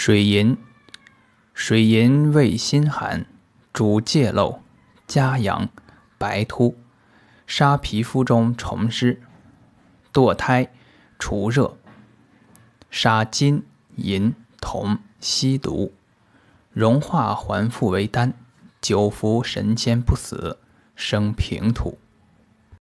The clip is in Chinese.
水银，水银味辛寒，主疥漏、加阳、白秃，杀皮肤中虫湿，堕胎、除热，杀金银铜吸毒，融化还复为丹，久服神仙不死，生平土。